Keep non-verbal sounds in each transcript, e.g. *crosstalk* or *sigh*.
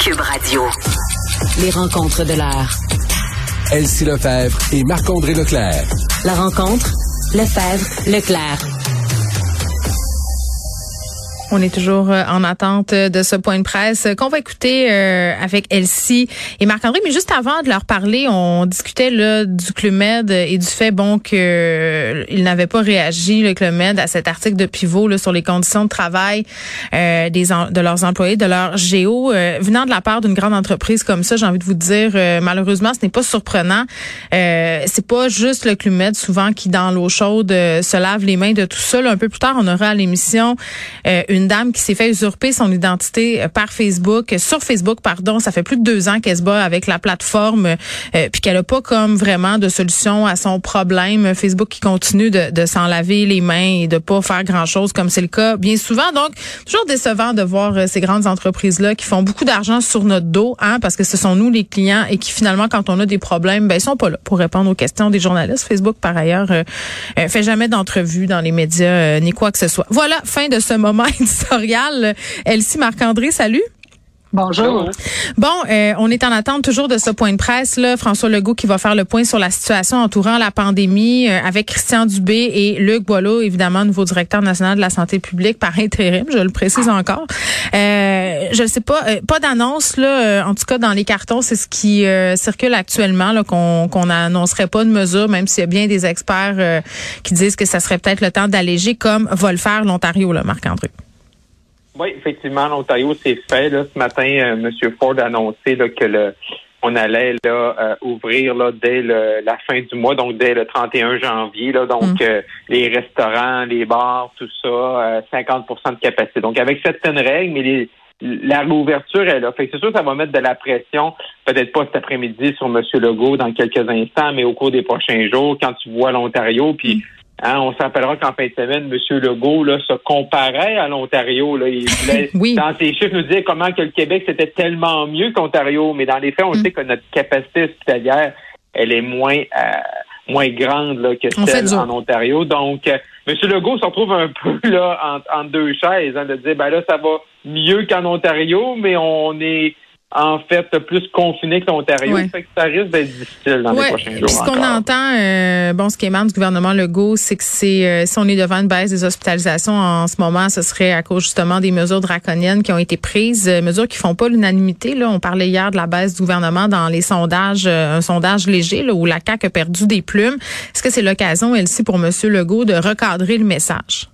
Cube Radio. Les rencontres de l'heure. Elsie Lefebvre et Marc-André Leclerc. La rencontre, Lefebvre, Leclerc. On est toujours euh, en attente de ce point de presse qu'on va écouter euh, avec Elsie et Marc-André. Mais juste avant de leur parler, on discutait là, du Clumed et du fait bon que euh, il n'avait pas réagi le Clumed à cet article de pivot là, sur les conditions de travail des de leurs employés, de leur géo. venant de la part d'une grande entreprise comme ça, j'ai envie de vous dire, malheureusement, ce n'est pas surprenant. c'est pas juste le Clumed souvent qui dans l'eau chaude se lave les mains de tout ça. un peu plus tard, on aura à l'émission une une dame qui s'est fait usurper son identité euh, par Facebook, sur Facebook, pardon. Ça fait plus de deux ans qu'elle se bat avec la plateforme, euh, puis qu'elle a pas comme vraiment de solution à son problème. Facebook qui continue de, de s'en laver les mains et de pas faire grand chose comme c'est le cas bien souvent. Donc, toujours décevant de voir euh, ces grandes entreprises-là qui font beaucoup d'argent sur notre dos, hein, parce que ce sont nous les clients et qui finalement, quand on a des problèmes, ben ils sont pas là pour répondre aux questions des journalistes. Facebook, par ailleurs, fait jamais d'entrevue dans les médias ni quoi que ce soit. Voilà, fin de ce moment *laughs* éditoriale. Elsie Marc-André, salut. Bonjour. Bon, euh, on est en attente toujours de ce point de presse là, François Legault qui va faire le point sur la situation entourant la pandémie euh, avec Christian Dubé et Luc Boileau, évidemment nouveau directeur national de la santé publique par intérim, je le précise encore. Euh, je ne sais pas, pas d'annonce là, en tout cas dans les cartons, c'est ce qui circule actuellement là qu'on qu'on n'annoncerait pas de mesures, même s'il y a bien des experts qui disent que ça serait peut-être le temps d'alléger, comme va le faire l'Ontario, là, Marc André. Oui, effectivement, l'Ontario s'est fait. Là, ce matin, euh, M. Ford a annoncé là, que le on allait là euh, ouvrir là dès le, la fin du mois, donc dès le 31 janvier. Là, donc mm. euh, les restaurants, les bars, tout ça, 50% de capacité. Donc avec certaines règles, mais les, la réouverture est là. Fait c'est sûr que ça va mettre de la pression, peut-être pas cet après-midi sur M. Legault dans quelques instants, mais au cours des prochains jours, quand tu vois l'Ontario, puis mm. Hein, on s'appellera qu'en fin de semaine, M. Legault là, se comparait à l'Ontario. Il voulait, *laughs* dans ses chiffres, nous dire comment que le Québec, c'était tellement mieux qu'Ontario. Mais dans les faits, on mm. sait que notre capacité hospitalière, elle est moins euh, moins grande là, que celle en Ontario. Donc, euh, M. Legault se retrouve un *laughs* peu là en, deux chaises, hein, de dire ben là, ça va mieux qu'en Ontario, mais on est en fait plus confiné que l'Ontario. ça risque d'être difficile dans les prochains jours. ce qu'on entend, euh, bon, ce qui émane du gouvernement Legault, c'est que c'est euh, si on est devant une baisse des hospitalisations en ce moment, ce serait à cause justement des mesures draconiennes qui ont été prises, euh, mesures qui font pas l'unanimité. Là, on parlait hier de la baisse du gouvernement dans les sondages, un sondage léger là, où la CAQ a perdu des plumes. Est-ce que c'est l'occasion, Elsie, pour M. Legault de recadrer le message?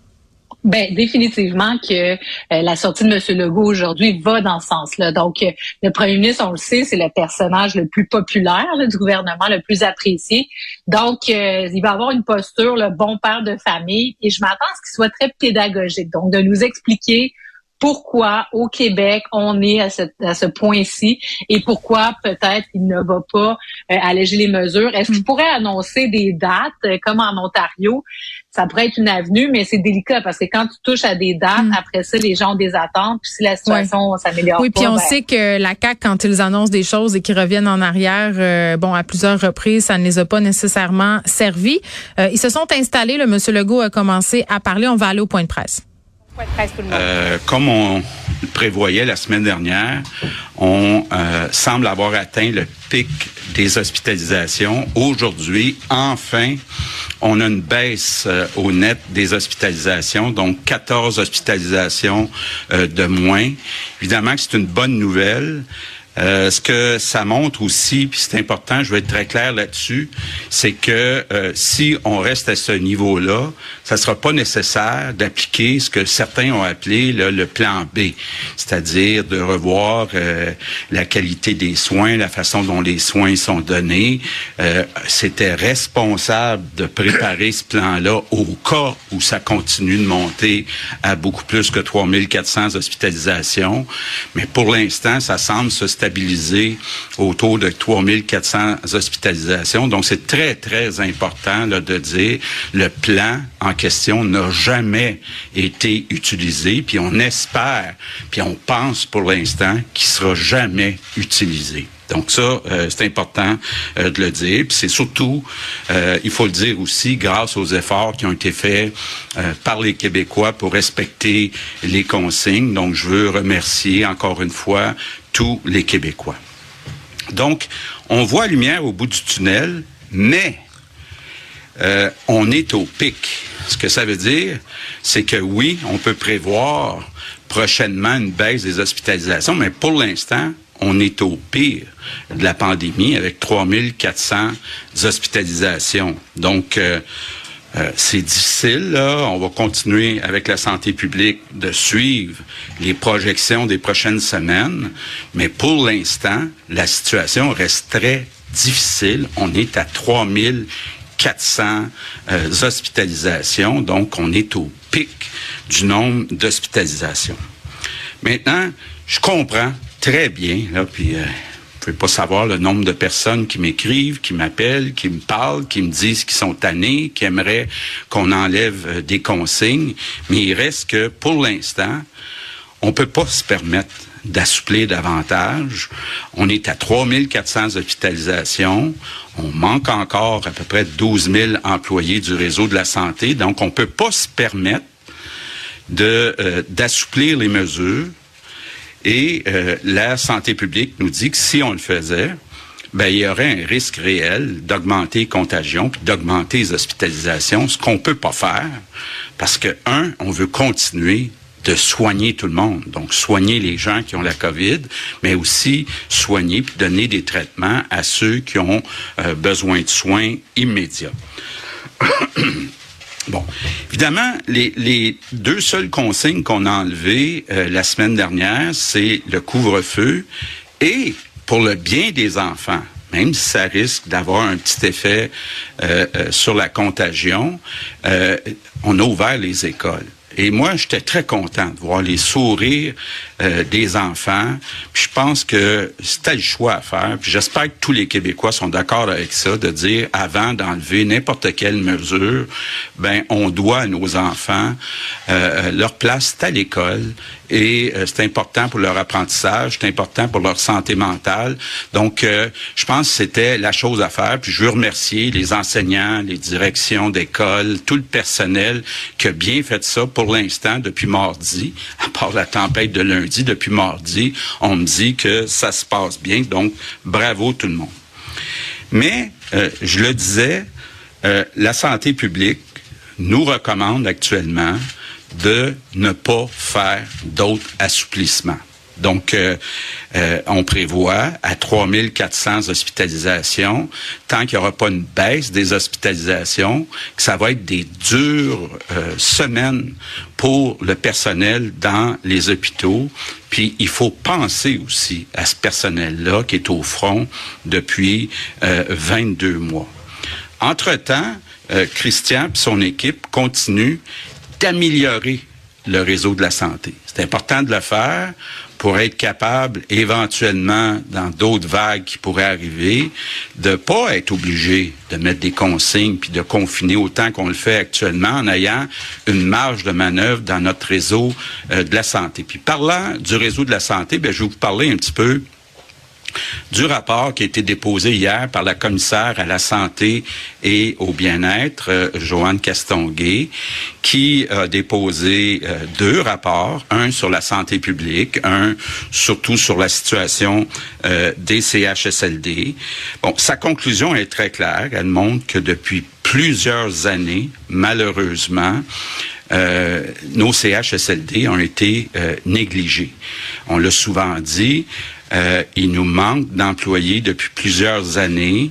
Ben définitivement que euh, la sortie de M. Legault aujourd'hui va dans ce sens-là. Donc, euh, le premier ministre, on le sait, c'est le personnage le plus populaire du gouvernement, le plus apprécié. Donc, euh, il va avoir une posture, le bon père de famille, et je m'attends à ce qu'il soit très pédagogique. Donc, de nous expliquer pourquoi au Québec on est à ce, à ce point-ci et pourquoi peut-être il ne va pas euh, alléger les mesures. Est-ce qu'il mm. pourrait annoncer des dates euh, comme en Ontario? Ça pourrait être une avenue, mais c'est délicat parce que quand tu touches à des dates, mm. après ça, les gens ont des attentes. Puis si la situation s'améliore oui, puis on ben sait que la CAC, quand ils annoncent des choses et qu'ils reviennent en arrière, euh, bon, à plusieurs reprises, ça ne les a pas nécessairement servis. ils se sont installés. Le Monsieur Legault a commencé à parler. On va aller au point de presse. Euh, comme on prévoyait la semaine dernière, on euh, semble avoir atteint le pic des hospitalisations. Aujourd'hui, enfin, on a une baisse euh, au net des hospitalisations, donc 14 hospitalisations de moins. Évidemment que c'est une bonne nouvelle. Euh, ce que ça montre aussi, puis c'est important, je vais être très clair là-dessus, c'est que euh, si on reste à ce niveau-là, ça sera pas nécessaire d'appliquer ce que certains ont appelé le plan B, c'est-à-dire de revoir euh, la qualité des soins, la façon dont les soins sont donnés. C'était responsable de préparer ce plan-là au cas où ça continue de monter à beaucoup plus que 3400 hospitalisations. Mais pour l'instant, ça semble se stabiliser autour de 3400 hospitalisations. Donc, c'est très, très important là, de dire le plan en question n'a jamais été utilisé, puis on espère, puis on pense pour l'instant qu'il sera jamais utilisé. Donc ça, euh, c'est important euh, de le dire. Puis c'est surtout, euh, il faut le dire aussi, grâce aux efforts qui ont été faits par les Québécois pour respecter les consignes. Donc je veux remercier encore une fois tous les Québécois. Donc, on voit lumière au bout du tunnel, mais euh, on est au pic. Ce que ça veut dire, c'est que oui, on peut prévoir prochainement une baisse des hospitalisations, mais pour l'instant, on est au pire de la pandémie avec 3400 hospitalisations. Donc, euh, euh, c'est difficile, là. On va continuer avec la santé publique de suivre les projections des prochaines semaines. Mais pour l'instant, la situation reste très difficile. On est à 3400 euh, hospitalisations. Donc, on est au pic du nombre d'hospitalisations. Maintenant, je comprends très bien, là, puis euh, je ne pas savoir le nombre de personnes qui m'écrivent, qui m'appellent, qui me parlent, qui me disent qu'ils sont tannés, qui aimeraient qu'on enlève euh, des consignes. Mais il reste que, pour l'instant, on peut pas se permettre d'assouplir davantage. On est à 3400 hospitalisations. On manque encore à peu près 12 000 employés du réseau de la santé. Donc, on peut pas se permettre euh, d'assouplir les mesures et euh, la santé publique nous dit que si on le faisait, ben, il y aurait un risque réel d'augmenter les contagions puis d'augmenter les hospitalisations, ce qu'on peut pas faire parce que, un, on veut continuer de soigner tout le monde. Donc, soigner les gens qui ont la COVID, mais aussi soigner puis donner des traitements à ceux qui ont euh, besoin de soins immédiats. *coughs* Bon, évidemment, les, deux seules consignes qu'on a enlevées euh, la semaine dernière, c'est le couvre-feu et pour le bien des enfants, même si ça risque d'avoir un petit effet euh, euh, sur la contagion, on a ouvert les écoles. Et moi, j'étais très content de voir les sourires euh, des enfants. Puis je pense que c'était le choix à faire. Puis j'espère que tous les Québécois sont d'accord avec ça, de dire avant d'enlever n'importe quelle mesure, ben on doit à nos enfants euh, leur place à l'école et euh, c'est important pour leur apprentissage, c'est important pour leur santé mentale. Donc, euh, je pense que c'était la chose à faire. Puis je veux remercier les enseignants, les directions d'école, tout le personnel qui a bien fait ça pour l'instant depuis mardi, *laughs* à part la tempête de lundi, depuis mardi, on me dit que ça se passe bien. Donc, bravo tout le monde. Mais, euh, je le disais, la santé publique nous recommande actuellement de ne pas faire d'autres assouplissements. Donc, euh, euh, on prévoit à 3400 hospitalisations, tant qu'il n'y aura pas une baisse des hospitalisations, que ça va être des dures euh, semaines pour le personnel dans les hôpitaux. Puis, il faut penser aussi à ce personnel-là qui est au front depuis 22 mois. Entre-temps, Christian et son équipe continuent d'améliorer le réseau de la santé. C'est important de le faire pour être capable, éventuellement, dans d'autres vagues qui pourraient arriver, de pas être obligé de mettre des consignes puis de confiner autant qu'on le fait actuellement en ayant une marge de manœuvre dans notre réseau euh, de la santé. Puis parlant du réseau de la santé, ben, je vais vous parler un petit peu du rapport qui a été déposé hier par la commissaire à la santé et au bien-être, euh, Joanne Castonguay, qui a déposé euh, deux rapports, un sur la santé publique, un surtout sur la situation euh, des CHSLD. Bon, sa conclusion est très claire. Elle montre que depuis plusieurs années, malheureusement, nos CHSLD ont été négligés. On l'a souvent dit, euh, il nous manque d'employés depuis plusieurs années.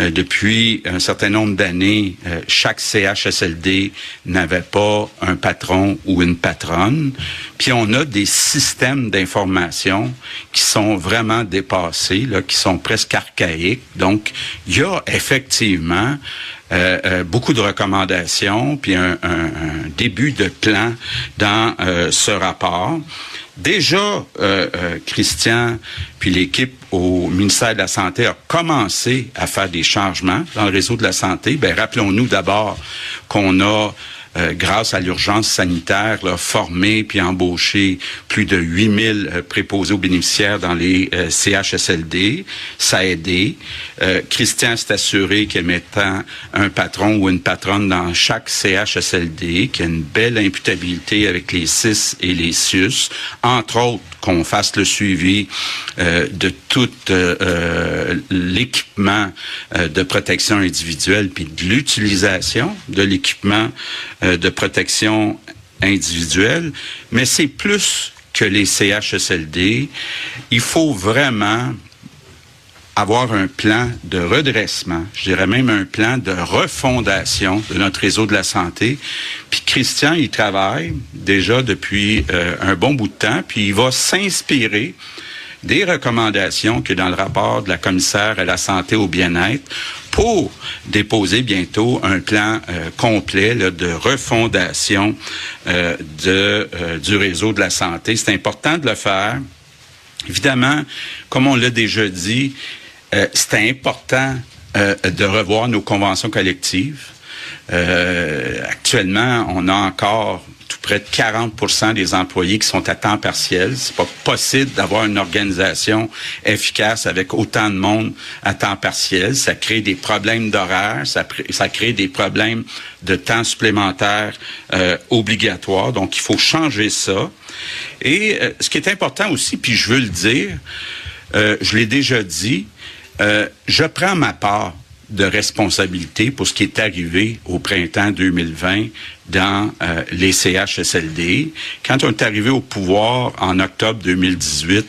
Euh, depuis un certain nombre d'années, euh, chaque CHSLD n'avait pas un patron ou une patronne. Puis on a des systèmes d'information qui sont vraiment dépassés, là, qui sont presque archaïques. Donc, il y a effectivement beaucoup de recommandations, puis un, début de plan dans ce rapport. Déjà, euh, euh, Christian puis l'équipe au ministère de la Santé a commencé à faire des changements dans le réseau de la santé. Ben, rappelons-nous d'abord qu'on a euh, grâce à l'urgence sanitaire, là, formé puis embauché plus de 8000 euh, préposés aux bénéficiaires dans les euh, CHSLD. Ça a aidé. Christian s'est assuré qu'il mettant un patron ou une patronne dans chaque CHSLD, qu'il y a une belle imputabilité avec les CIS et les CIUS, entre autres qu'on fasse le suivi de tout l'équipement de protection individuelle puis de l'utilisation de l'équipement euh, de protection individuelle, mais c'est plus que les CHSLD. Il faut vraiment avoir un plan de redressement, je dirais même un plan de refondation de notre réseau de la santé. Puis Christian, il travaille déjà depuis euh, un bon bout de temps, puis il va s'inspirer des recommandations que dans le rapport de la commissaire à la santé au bien-être pour déposer bientôt un plan euh, complet de refondation euh, de, euh, du réseau de la santé. C'est important de le faire. Évidemment, comme on l'a déjà dit, c'est important de revoir nos conventions collectives. actuellement, on a encore près de 40 des employés qui sont à temps partiel. C'est pas possible d'avoir une organisation efficace avec autant de monde à temps partiel. Ça crée des problèmes d'horaire, ça, ça, crée des problèmes de temps supplémentaire euh, obligatoire. Donc, il faut changer ça. Et euh, ce qui est important aussi, puis je veux le dire, euh, je l'ai déjà dit, euh, je prends ma part de responsabilité pour ce qui est arrivé au printemps 2020 dans euh, les CHSLD. Quand on est arrivé au pouvoir en octobre 2018,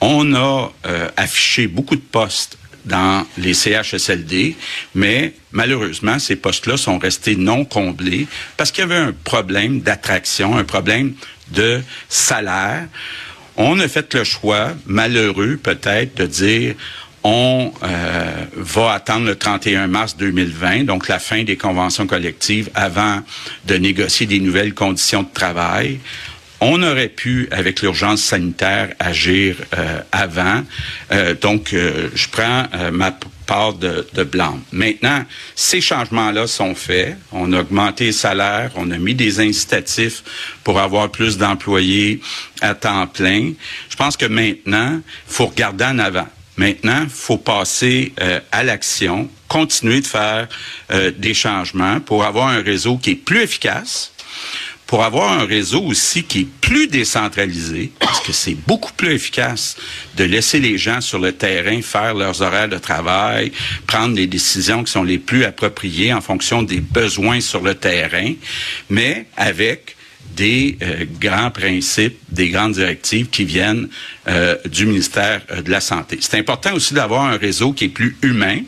on a euh, affiché beaucoup de postes dans les CHSLD, mais malheureusement, ces postes-là sont restés non comblés parce qu'il y avait un problème d'attraction, un problème de salaire. On a fait le choix, malheureux peut-être, de dire on euh, va attendre le 31 mars 2020, donc la fin des conventions collectives, avant de négocier des nouvelles conditions de travail. On aurait pu, avec l'urgence sanitaire, agir euh, avant. Euh, donc, je prends ma part de, de blanc. Maintenant, ces changements-là sont faits. On a augmenté les salaires, on a mis des incitatifs pour avoir plus d'employés à temps plein. Je pense que maintenant, faut regarder en avant. Maintenant, faut passer euh, à l'action, continuer de faire euh, des changements pour avoir un réseau qui est plus efficace, pour avoir un réseau aussi qui est plus décentralisé, parce que c'est beaucoup plus efficace de laisser les gens sur le terrain faire leurs horaires de travail, prendre les décisions qui sont les plus appropriées en fonction des besoins sur le terrain, mais avec des euh, grands principes, des grandes directives qui viennent euh, du ministère euh, de la Santé. C'est important aussi d'avoir un réseau qui est plus humain,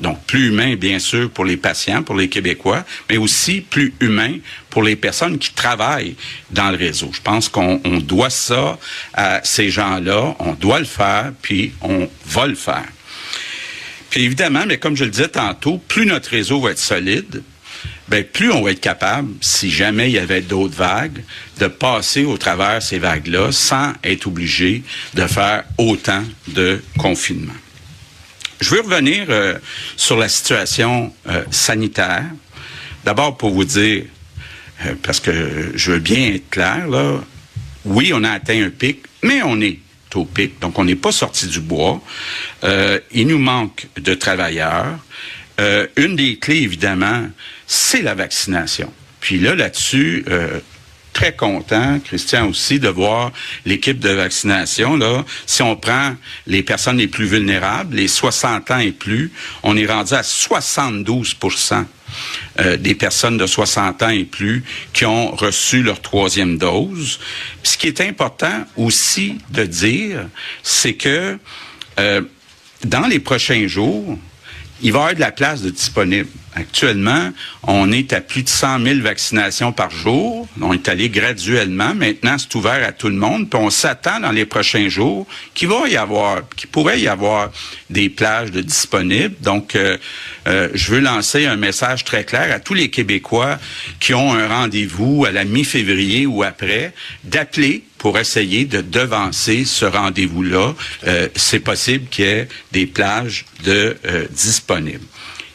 donc plus humain bien sûr pour les patients, pour les Québécois, mais aussi plus humain pour les personnes qui travaillent dans le réseau. Je pense qu'on doit ça à ces gens-là, on doit le faire, puis on va le faire. Puis évidemment, mais comme je le disais tantôt, plus notre réseau va être solide, ben, plus on va être capable, si jamais il y avait d'autres vagues, de passer au travers ces vagues-là sans être obligé de faire autant de confinement. Je veux revenir euh, sur la situation euh, sanitaire. D'abord pour vous dire, euh, parce que je veux bien être clair, là, oui, on a atteint un pic, mais on est au pic, donc on n'est pas sorti du bois. il nous manque de travailleurs. Une des clés, évidemment, c'est la vaccination. Puis là, là-dessus, euh, très content, Christian aussi, de voir l'équipe de vaccination. Là, si on prend les personnes les plus vulnérables, les 60 ans et plus, on est rendu à 72% euh, des personnes de 60 ans et plus qui ont reçu leur troisième dose. Ce qui est important aussi de dire, c'est que euh, dans les prochains jours, il va y avoir de la place de disponible. Actuellement, on est à plus de 100 000 vaccinations par jour. On est allé graduellement. Maintenant, c'est ouvert à tout le monde. Puis on s'attend dans les prochains jours qu'il va y avoir, qu'il pourrait y avoir des plages de disponibles. Donc, euh, euh, je veux lancer un message très clair à tous les Québécois qui ont un rendez-vous à la mi-février ou après, d'appeler pour essayer de devancer ce rendez-vous-là. Euh, c'est possible qu'il y ait des plages de disponibles.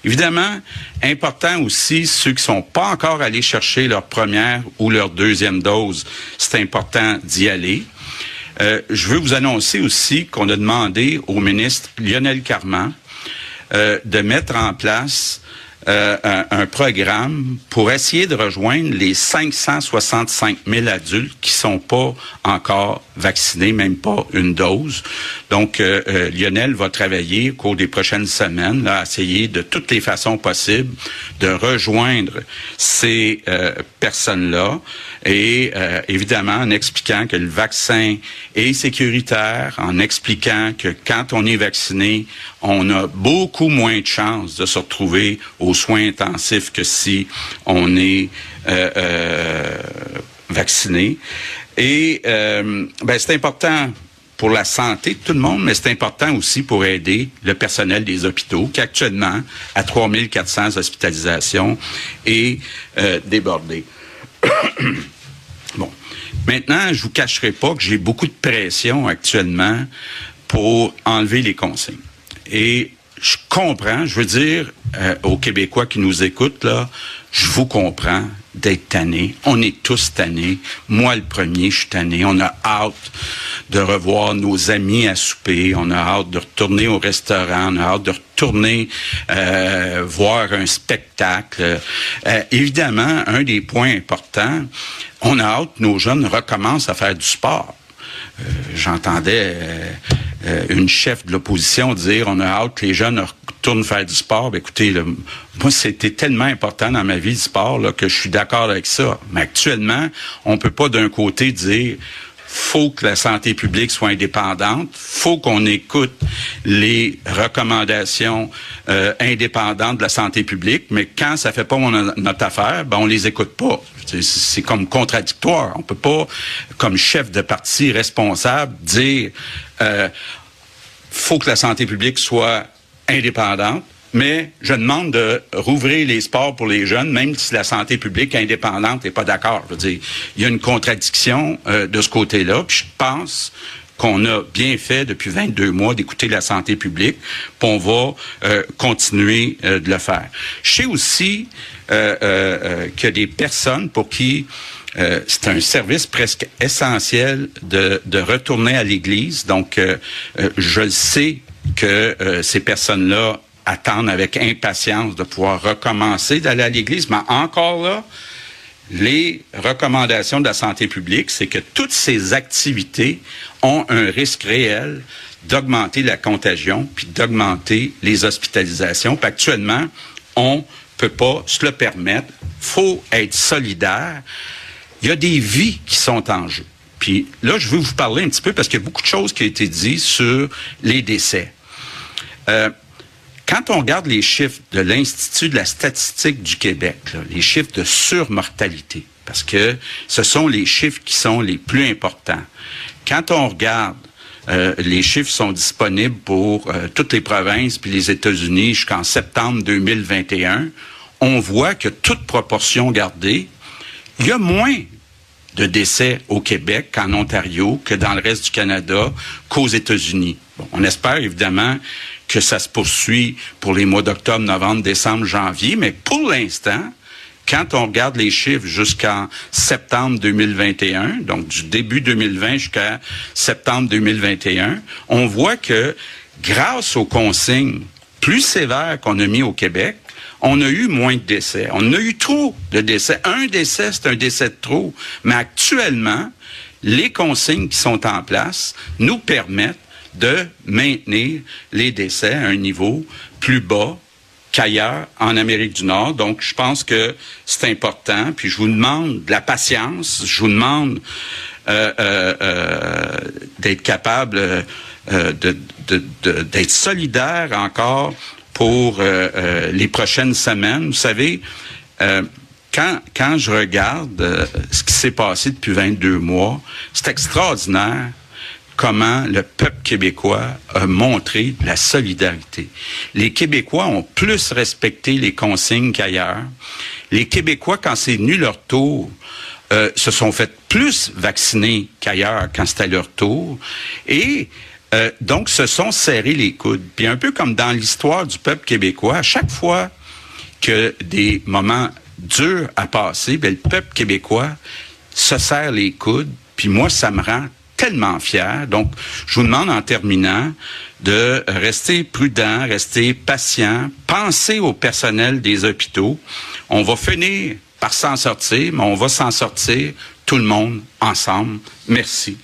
Évidemment, important aussi, ceux qui sont pas encore allés chercher leur première ou leur deuxième dose, c'est important d'y aller. Euh, je veux vous annoncer aussi qu'on a demandé au ministre Lionel Carman euh, de mettre en place euh, un, programme pour essayer de rejoindre les 565 000 adultes qui sont pas encore vaccinés, même pas une dose. Donc, euh, euh, Lionel va travailler au cours des prochaines semaines à essayer de toutes les façons possibles de rejoindre ces personnes-là et évidemment en expliquant que le vaccin est sécuritaire, en expliquant que quand on est vacciné, on a beaucoup moins de chances de se retrouver au soins intensifs que si on est euh, euh, vacciné. Et euh, ben, c'est important pour la santé de tout le monde, mais c'est important aussi pour aider le personnel des hôpitaux, qui actuellement, à 3400 hospitalisations, est débordé. *coughs* bon. Maintenant, je vous cacherai pas que j'ai beaucoup de pression actuellement pour enlever les consignes. Et je comprends, je veux dire euh, aux Québécois qui nous écoutent, là, je vous comprends d'être tanné. On est tous tannés. Moi, le premier, je suis tanné. On a hâte de revoir nos amis à souper. On a hâte de retourner au restaurant. On a hâte de retourner euh, voir un spectacle. Euh, évidemment, un des points importants, on a hâte que nos jeunes recommencent à faire du sport. Euh, j'entendais euh, euh, une chef de l'opposition dire on a hâte que les jeunes retournent faire du sport. Ben, écoutez, moi, c'était tellement important dans ma vie du sport là, que je suis d'accord avec ça. Mais actuellement, on peut pas d'un côté dire faut que la santé publique soit indépendante, faut qu'on écoute les recommandations euh, indépendantes de la santé publique, mais quand ça fait pas notre affaire, ben on les écoute pas. C'est comme contradictoire. On peut pas, comme chef de parti responsable, dire euh, faut que la santé publique soit indépendante, mais je demande de rouvrir les sports pour les jeunes, même si la santé publique indépendante n'est pas d'accord. Je veux dire, il y a une contradiction euh, de ce côté-là. Puis je pense qu'on a bien fait depuis 22 mois d'écouter la santé publique, puis on va euh, continuer euh, de le faire. Je sais aussi qu'il y a des personnes pour qui c'est un service presque essentiel de, de retourner à l'Église. Donc, je le sais que ces personnes-là attendre avec impatience de pouvoir recommencer d'aller à l'église. Mais encore là, les recommandations de la santé publique, c'est que toutes ces activités ont un risque réel d'augmenter la contagion puis d'augmenter les hospitalisations. Puis actuellement, on peut pas se le permettre. Faut être solidaire. Il y a des vies qui sont en jeu. Puis là, je veux vous parler un petit peu parce qu'il y a beaucoup de choses qui ont été dites sur les décès. Euh, quand on regarde les chiffres de l'Institut de la statistique du Québec, les chiffres de surmortalité, parce que ce sont les chiffres qui sont les plus importants. Quand on regarde euh, les chiffres sont disponibles pour euh, toutes les provinces puis les États-Unis jusqu'en septembre 2021. On voit que toute proportion gardée, il y a moins de décès au Québec qu'en Ontario, que dans le reste du Canada, qu'aux États-Unis. on espère évidemment que ça se poursuit pour les mois d'octobre, novembre, décembre, janvier, mais pour l'instant, quand on regarde les chiffres jusqu'en septembre 2021, donc du début 2020 jusqu'à septembre 2021, on voit que grâce aux consignes plus sévères qu'on a mis au Québec, on a eu moins de décès. On a eu trop de décès. Un décès, c'est un décès de trop. Mais actuellement, les consignes qui sont en place nous permettent de maintenir les décès à un niveau plus bas qu'ailleurs en Amérique du Nord. Donc, je pense que c'est important. Puis, je vous demande de la patience. Je vous demande euh, euh, euh d'être capable euh, de, d'être solidaire encore pour euh, les prochaines semaines. Vous savez, quand, quand je regarde ce qui s'est passé depuis 22 mois, c'est extraordinaire comment le peuple québécois a montré la solidarité. Les Québécois ont plus respecté les consignes qu'ailleurs. Les Québécois, quand c'est venu leur tour, euh, se sont fait plus vacciner qu'ailleurs quand c'était leur tour. Et Euh, donc, se sont serrés les coudes. Puis un peu comme dans l'histoire du peuple québécois, à chaque fois que des moments durs à passer, bien, le peuple québécois se serre les coudes. Puis moi, ça me rend tellement fier. Donc, je vous demande en terminant de rester prudent, rester patient, penser au personnel des hôpitaux. On va finir par s'en sortir, mais on va s'en sortir tout le monde ensemble. Merci.